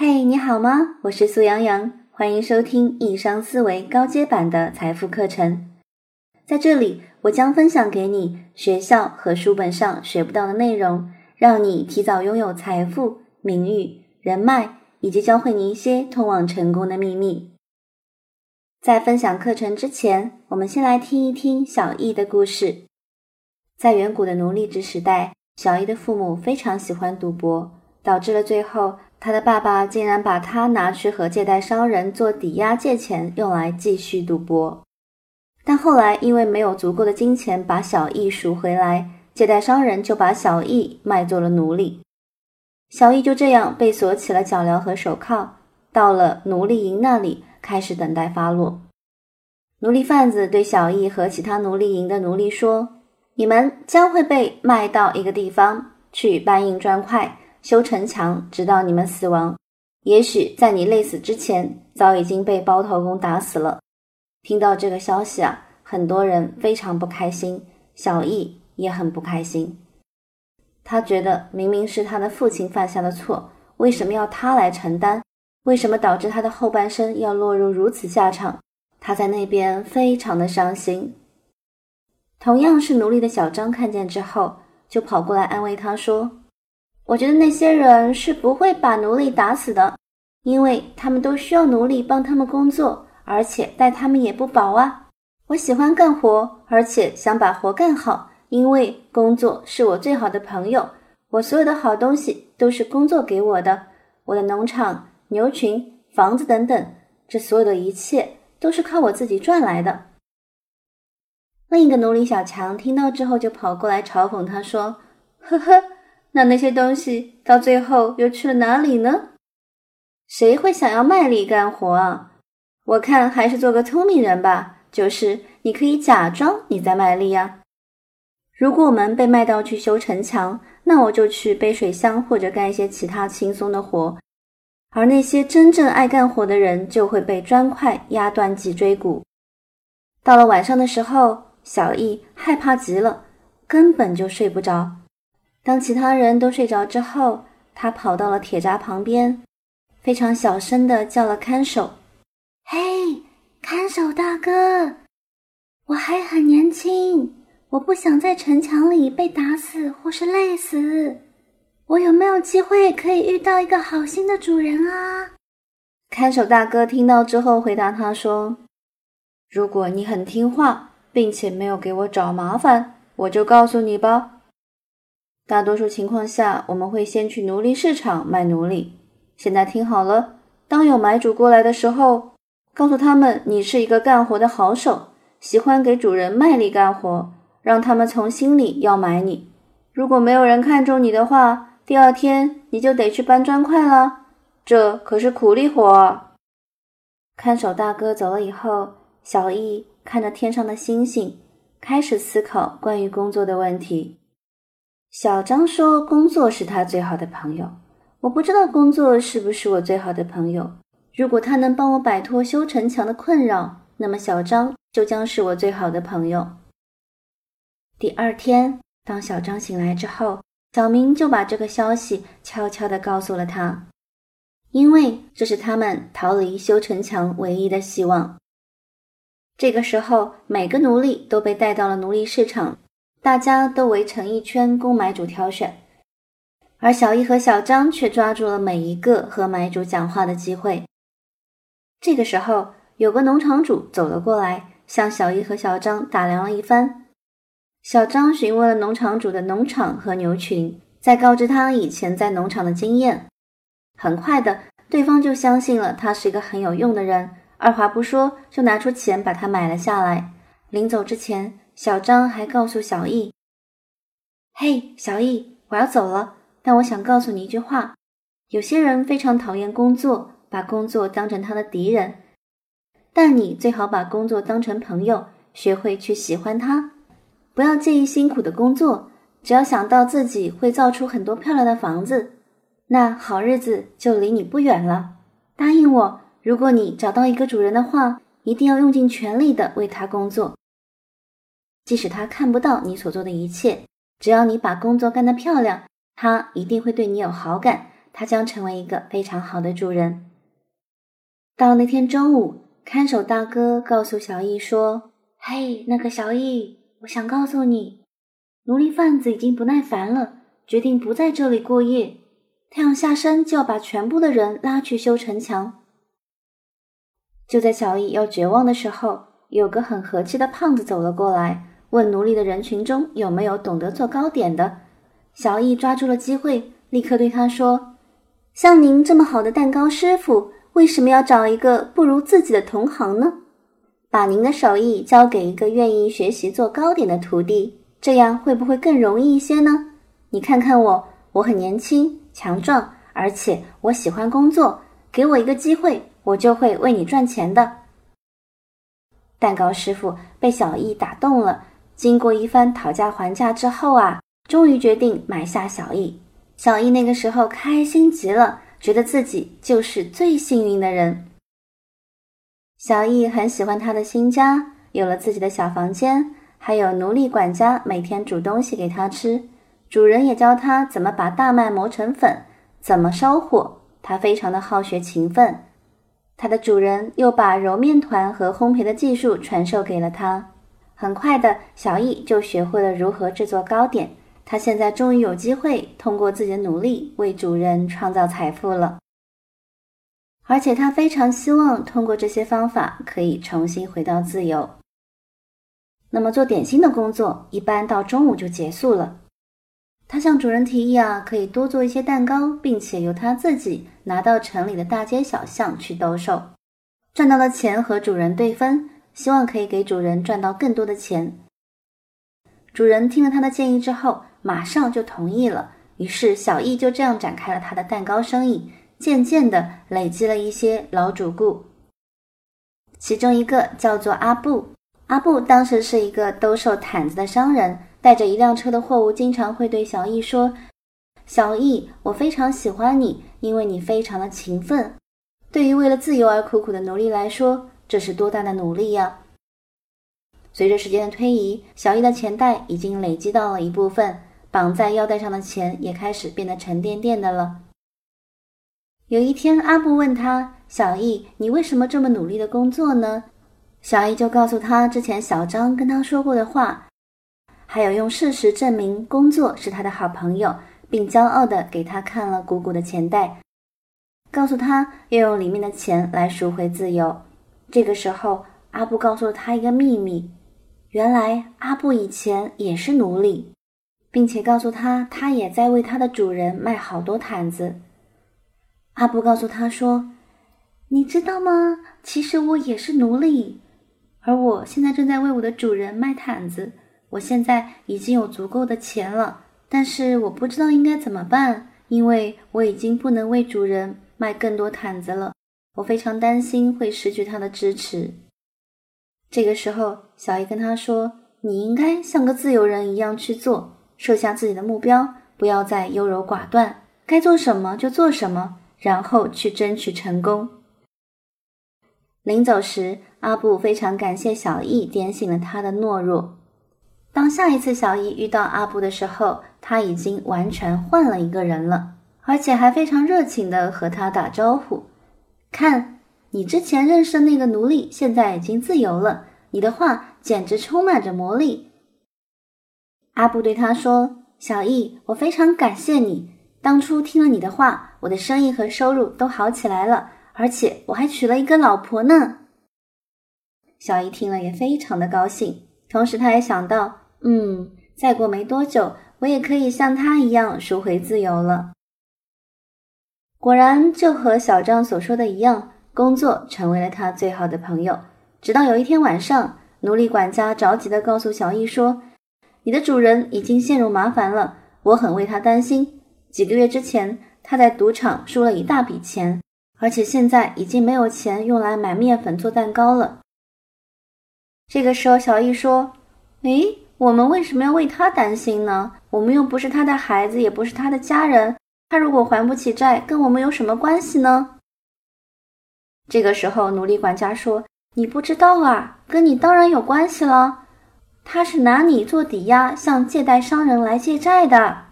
嘿，你好吗？我是苏阳阳，欢迎收听易商思维高阶版的财富课程。在这里，我将分享给你学校和书本上学不到的内容，让你提早拥有财富、名誉、人脉，以及教会你一些通往成功的秘密。在分享课程之前，我们先来听一听小易的故事。在远古的奴隶制时代，小易的父母非常喜欢赌博，导致了最后。他的爸爸竟然把他拿去和借贷商人做抵押借钱，用来继续赌博。但后来因为没有足够的金钱把小易赎回来，借贷商人就把小易卖做了奴隶。小易就这样被锁起了脚镣和手铐，到了奴隶营那里开始等待发落。奴隶贩子对小易和其他奴隶营的奴隶说：“你们将会被卖到一个地方去搬运砖块。”修城墙，直到你们死亡。也许在你累死之前，早已经被包头工打死了。听到这个消息啊，很多人非常不开心，小易也很不开心。他觉得明明是他的父亲犯下的错，为什么要他来承担？为什么导致他的后半生要落入如此下场？他在那边非常的伤心。同样是奴隶的小张看见之后，就跑过来安慰他说。我觉得那些人是不会把奴隶打死的，因为他们都需要奴隶帮他们工作，而且待他们也不薄啊。我喜欢干活，而且想把活干好，因为工作是我最好的朋友。我所有的好东西都是工作给我的，我的农场、牛群、房子等等，这所有的一切都是靠我自己赚来的。另一个奴隶小强听到之后就跑过来嘲讽他说：“呵呵。”那那些东西到最后又去了哪里呢？谁会想要卖力干活啊？我看还是做个聪明人吧，就是你可以假装你在卖力呀。如果我们被卖到去修城墙，那我就去背水箱或者干一些其他轻松的活，而那些真正爱干活的人就会被砖块压断脊椎骨。到了晚上的时候，小易害怕极了，根本就睡不着。当其他人都睡着之后，他跑到了铁闸旁边，非常小声的叫了看守：“嘿，看守大哥，我还很年轻，我不想在城墙里被打死或是累死。我有没有机会可以遇到一个好心的主人啊？”看守大哥听到之后回答他说：“如果你很听话，并且没有给我找麻烦，我就告诉你吧。”大多数情况下，我们会先去奴隶市场卖奴隶。现在听好了，当有买主过来的时候，告诉他们你是一个干活的好手，喜欢给主人卖力干活，让他们从心里要买你。如果没有人看中你的话，第二天你就得去搬砖块了，这可是苦力活。看守大哥走了以后，小易看着天上的星星，开始思考关于工作的问题。小张说：“工作是他最好的朋友。我不知道工作是不是我最好的朋友。如果他能帮我摆脱修城墙的困扰，那么小张就将是我最好的朋友。”第二天，当小张醒来之后，小明就把这个消息悄悄地告诉了他，因为这是他们逃离修城墙唯一的希望。这个时候，每个奴隶都被带到了奴隶市场。大家都围成一圈供买主挑选，而小易和小张却抓住了每一个和买主讲话的机会。这个时候，有个农场主走了过来，向小易和小张打量了一番。小张询问了农场主的农场和牛群，再告知他以前在农场的经验。很快的，对方就相信了他是一个很有用的人，二话不说就拿出钱把他买了下来。临走之前。小张还告诉小易：“嘿，小易，我要走了，但我想告诉你一句话：有些人非常讨厌工作，把工作当成他的敌人。但你最好把工作当成朋友，学会去喜欢他，不要介意辛苦的工作。只要想到自己会造出很多漂亮的房子，那好日子就离你不远了。答应我，如果你找到一个主人的话，一定要用尽全力的为他工作。”即使他看不到你所做的一切，只要你把工作干得漂亮，他一定会对你有好感，他将成为一个非常好的主人。到那天中午，看守大哥告诉小易说：“嘿，那个小易，我想告诉你，奴隶贩子已经不耐烦了，决定不在这里过夜。太阳下山就要把全部的人拉去修城墙。”就在小易要绝望的时候，有个很和气的胖子走了过来，问奴隶的人群中有没有懂得做糕点的。小易抓住了机会，立刻对他说：“像您这么好的蛋糕师傅。”为什么要找一个不如自己的同行呢？把您的手艺交给一个愿意学习做糕点的徒弟，这样会不会更容易一些呢？你看看我，我很年轻、强壮，而且我喜欢工作。给我一个机会，我就会为你赚钱的。蛋糕师傅被小易打动了，经过一番讨价还价之后啊，终于决定买下小易。小易那个时候开心极了。觉得自己就是最幸运的人。小易很喜欢他的新家，有了自己的小房间，还有奴隶管家每天煮东西给他吃。主人也教他怎么把大麦磨成粉，怎么烧火。他非常的好学勤奋。他的主人又把揉面团和烘焙的技术传授给了他。很快的小易就学会了如何制作糕点。他现在终于有机会通过自己的努力为主人创造财富了，而且他非常希望通过这些方法可以重新回到自由。那么做点心的工作一般到中午就结束了。他向主人提议啊，可以多做一些蛋糕，并且由他自己拿到城里的大街小巷去兜售，赚到了钱和主人对分，希望可以给主人赚到更多的钱。主人听了他的建议之后。马上就同意了，于是小易就这样展开了他的蛋糕生意，渐渐的累积了一些老主顾。其中一个叫做阿布，阿布当时是一个兜售毯子的商人，带着一辆车的货物，经常会对小易说：“小易，我非常喜欢你，因为你非常的勤奋。对于为了自由而苦苦的奴隶来说，这是多大的努力呀！”随着时间的推移，小易的钱袋已经累积到了一部分。绑在腰带上的钱也开始变得沉甸甸的了。有一天，阿布问他：“小易，你为什么这么努力的工作呢？”小易就告诉他之前小张跟他说过的话，还有用事实证明工作是他的好朋友，并骄傲的给他看了鼓鼓的钱袋，告诉他要用里面的钱来赎回自由。这个时候，阿布告诉了他一个秘密：原来阿布以前也是奴隶。并且告诉他，他也在为他的主人卖好多毯子。阿布告诉他说：“你知道吗？其实我也是奴隶，而我现在正在为我的主人卖毯子。我现在已经有足够的钱了，但是我不知道应该怎么办，因为我已经不能为主人卖更多毯子了。我非常担心会失去他的支持。”这个时候，小姨跟他说：“你应该像个自由人一样去做。”设下自己的目标，不要再优柔寡断，该做什么就做什么，然后去争取成功。临走时，阿布非常感谢小易点醒了他的懦弱。当下一次小易遇到阿布的时候，他已经完全换了一个人了，而且还非常热情地和他打招呼。看，你之前认识的那个奴隶，现在已经自由了。你的话简直充满着魔力。阿布对他说：“小易，我非常感谢你。当初听了你的话，我的生意和收入都好起来了，而且我还娶了一个老婆呢。”小易听了也非常的高兴，同时他也想到：“嗯，再过没多久，我也可以像他一样赎回自由了。”果然，就和小张所说的一样，工作成为了他最好的朋友。直到有一天晚上，奴隶管家着急的告诉小易说。你的主人已经陷入麻烦了，我很为他担心。几个月之前，他在赌场输了一大笔钱，而且现在已经没有钱用来买面粉做蛋糕了。这个时候，小易说：“诶，我们为什么要为他担心呢？我们又不是他的孩子，也不是他的家人。他如果还不起债，跟我们有什么关系呢？”这个时候，奴隶管家说：“你不知道啊，跟你当然有关系了。”他是拿你做抵押，向借贷商人来借债的。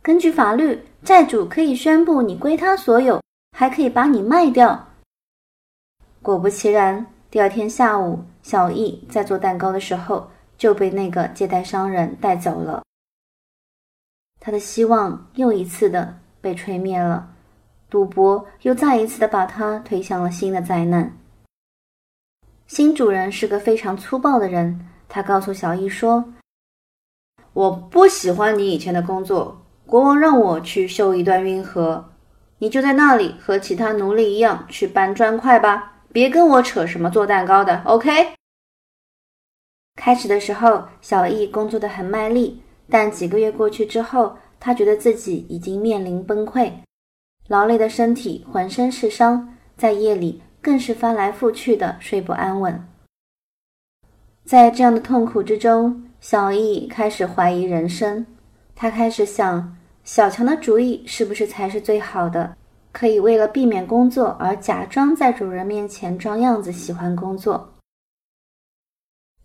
根据法律，债主可以宣布你归他所有，还可以把你卖掉。果不其然，第二天下午，小易在做蛋糕的时候就被那个借贷商人带走了。他的希望又一次的被吹灭了，赌博又再一次的把他推向了新的灾难。新主人是个非常粗暴的人，他告诉小易说：“我不喜欢你以前的工作。”国王让我去修一段运河，你就在那里和其他奴隶一样去搬砖块吧，别跟我扯什么做蛋糕的。OK。开始的时候，小易工作的很卖力，但几个月过去之后，他觉得自己已经面临崩溃，劳累的身体浑身是伤，在夜里更是翻来覆去的睡不安稳。在这样的痛苦之中，小易开始怀疑人生。他开始想，小强的主意是不是才是最好的？可以为了避免工作而假装在主人面前装样子喜欢工作。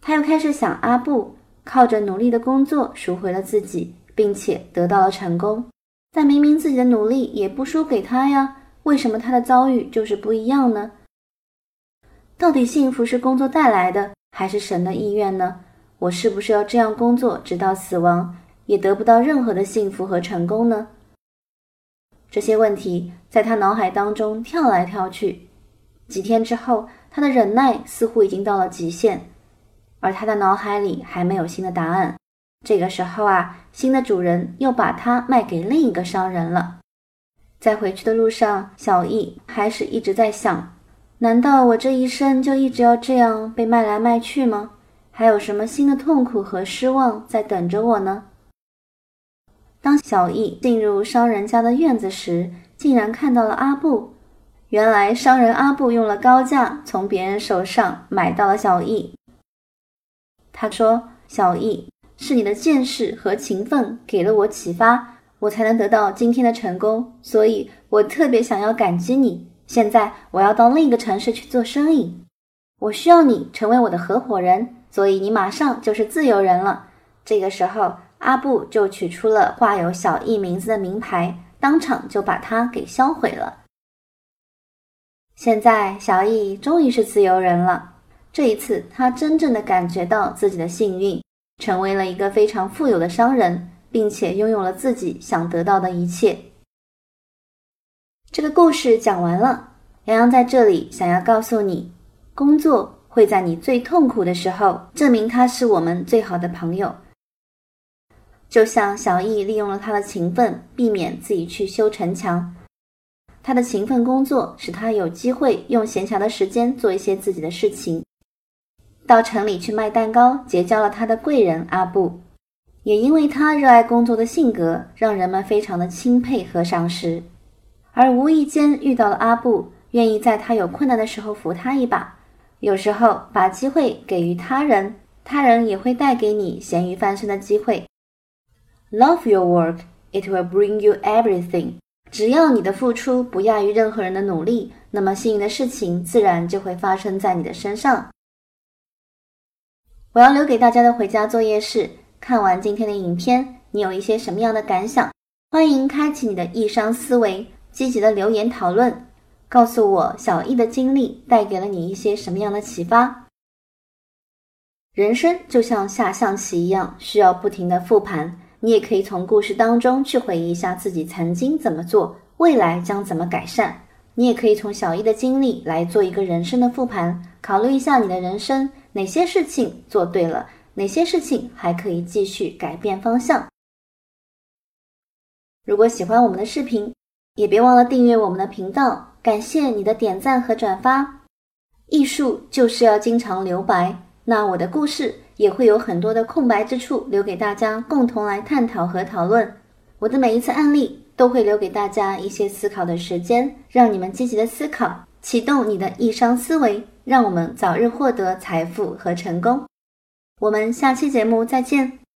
他又开始想，阿布靠着努力的工作赎回了自己，并且得到了成功。但明明自己的努力也不输给他呀，为什么他的遭遇就是不一样呢？到底幸福是工作带来的，还是神的意愿呢？我是不是要这样工作直到死亡？也得不到任何的幸福和成功呢？这些问题在他脑海当中跳来跳去。几天之后，他的忍耐似乎已经到了极限，而他的脑海里还没有新的答案。这个时候啊，新的主人又把它卖给另一个商人了。在回去的路上，小易还是一直在想：难道我这一生就一直要这样被卖来卖去吗？还有什么新的痛苦和失望在等着我呢？当小易进入商人家的院子时，竟然看到了阿布。原来商人阿布用了高价从别人手上买到了小易。他说：“小易，是你的见识和勤奋给了我启发，我才能得到今天的成功。所以我特别想要感激你。现在我要到另一个城市去做生意，我需要你成为我的合伙人，所以你马上就是自由人了。”这个时候。阿布就取出了挂有小易名字的名牌，当场就把它给销毁了。现在，小易终于是自由人了。这一次，他真正的感觉到自己的幸运，成为了一个非常富有的商人，并且拥有了自己想得到的一切。这个故事讲完了，洋洋在这里想要告诉你：工作会在你最痛苦的时候，证明他是我们最好的朋友。就像小易利用了他的勤奋，避免自己去修城墙。他的勤奋工作使他有机会用闲暇的时间做一些自己的事情。到城里去卖蛋糕，结交了他的贵人阿布。也因为他热爱工作的性格，让人们非常的钦佩和赏识。而无意间遇到了阿布，愿意在他有困难的时候扶他一把。有时候把机会给予他人，他人也会带给你咸鱼翻身的机会。Love your work, it will bring you everything. 只要你的付出不亚于任何人的努力，那么幸运的事情自然就会发生在你的身上。我要留给大家的回家作业是：看完今天的影片，你有一些什么样的感想？欢迎开启你的易商思维，积极的留言讨论，告诉我小易的经历带给了你一些什么样的启发。人生就像下象棋一样，需要不停的复盘。你也可以从故事当中去回忆一下自己曾经怎么做，未来将怎么改善。你也可以从小易的经历来做一个人生的复盘，考虑一下你的人生哪些事情做对了，哪些事情还可以继续改变方向。如果喜欢我们的视频，也别忘了订阅我们的频道。感谢你的点赞和转发。艺术就是要经常留白，那我的故事。也会有很多的空白之处留给大家共同来探讨和讨论。我的每一次案例都会留给大家一些思考的时间，让你们积极的思考，启动你的易商思维，让我们早日获得财富和成功。我们下期节目再见。